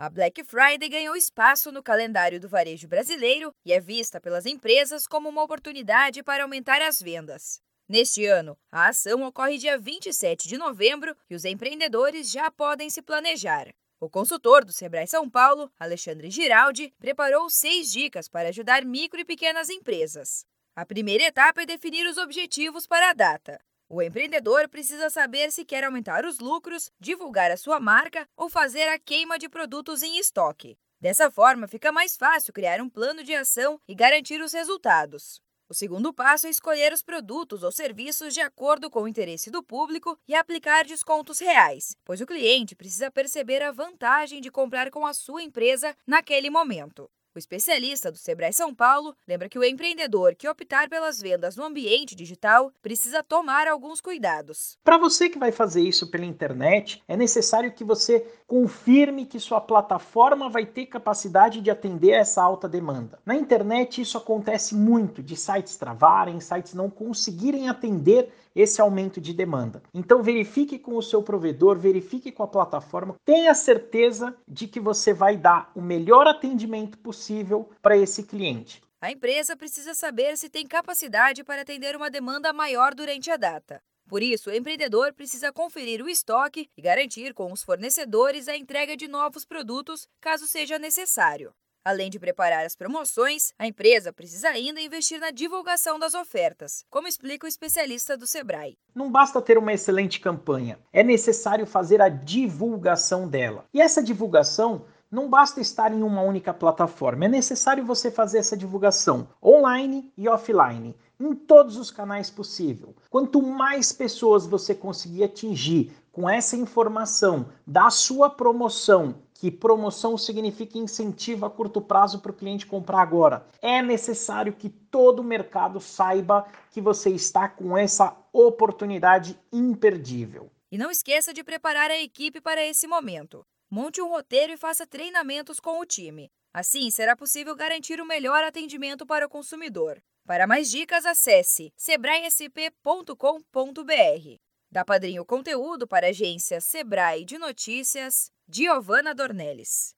A Black Friday ganhou espaço no calendário do varejo brasileiro e é vista pelas empresas como uma oportunidade para aumentar as vendas. Neste ano, a ação ocorre dia 27 de novembro e os empreendedores já podem se planejar. O consultor do Sebrae São Paulo, Alexandre Giraldi, preparou seis dicas para ajudar micro e pequenas empresas. A primeira etapa é definir os objetivos para a data. O empreendedor precisa saber se quer aumentar os lucros, divulgar a sua marca ou fazer a queima de produtos em estoque. Dessa forma, fica mais fácil criar um plano de ação e garantir os resultados. O segundo passo é escolher os produtos ou serviços de acordo com o interesse do público e aplicar descontos reais, pois o cliente precisa perceber a vantagem de comprar com a sua empresa naquele momento. O especialista do Sebrae São Paulo lembra que o empreendedor que optar pelas vendas no ambiente digital precisa tomar alguns cuidados. Para você que vai fazer isso pela internet, é necessário que você confirme que sua plataforma vai ter capacidade de atender essa alta demanda. Na internet, isso acontece muito, de sites travarem, sites não conseguirem atender esse aumento de demanda. Então verifique com o seu provedor, verifique com a plataforma, tenha certeza de que você vai dar o melhor atendimento possível para esse cliente. A empresa precisa saber se tem capacidade para atender uma demanda maior durante a data. Por isso, o empreendedor precisa conferir o estoque e garantir com os fornecedores a entrega de novos produtos, caso seja necessário. Além de preparar as promoções, a empresa precisa ainda investir na divulgação das ofertas, como explica o especialista do Sebrae. Não basta ter uma excelente campanha, é necessário fazer a divulgação dela. E essa divulgação não basta estar em uma única plataforma, é necessário você fazer essa divulgação online e offline, em todos os canais possível. Quanto mais pessoas você conseguir atingir com essa informação da sua promoção que promoção significa incentivo a curto prazo para o cliente comprar agora. É necessário que todo o mercado saiba que você está com essa oportunidade imperdível. E não esqueça de preparar a equipe para esse momento. Monte um roteiro e faça treinamentos com o time. Assim, será possível garantir o melhor atendimento para o consumidor. Para mais dicas, acesse sebraesp.com.br. Da Padrinho Conteúdo para a agência Sebrae de Notícias, Giovana Dornelles.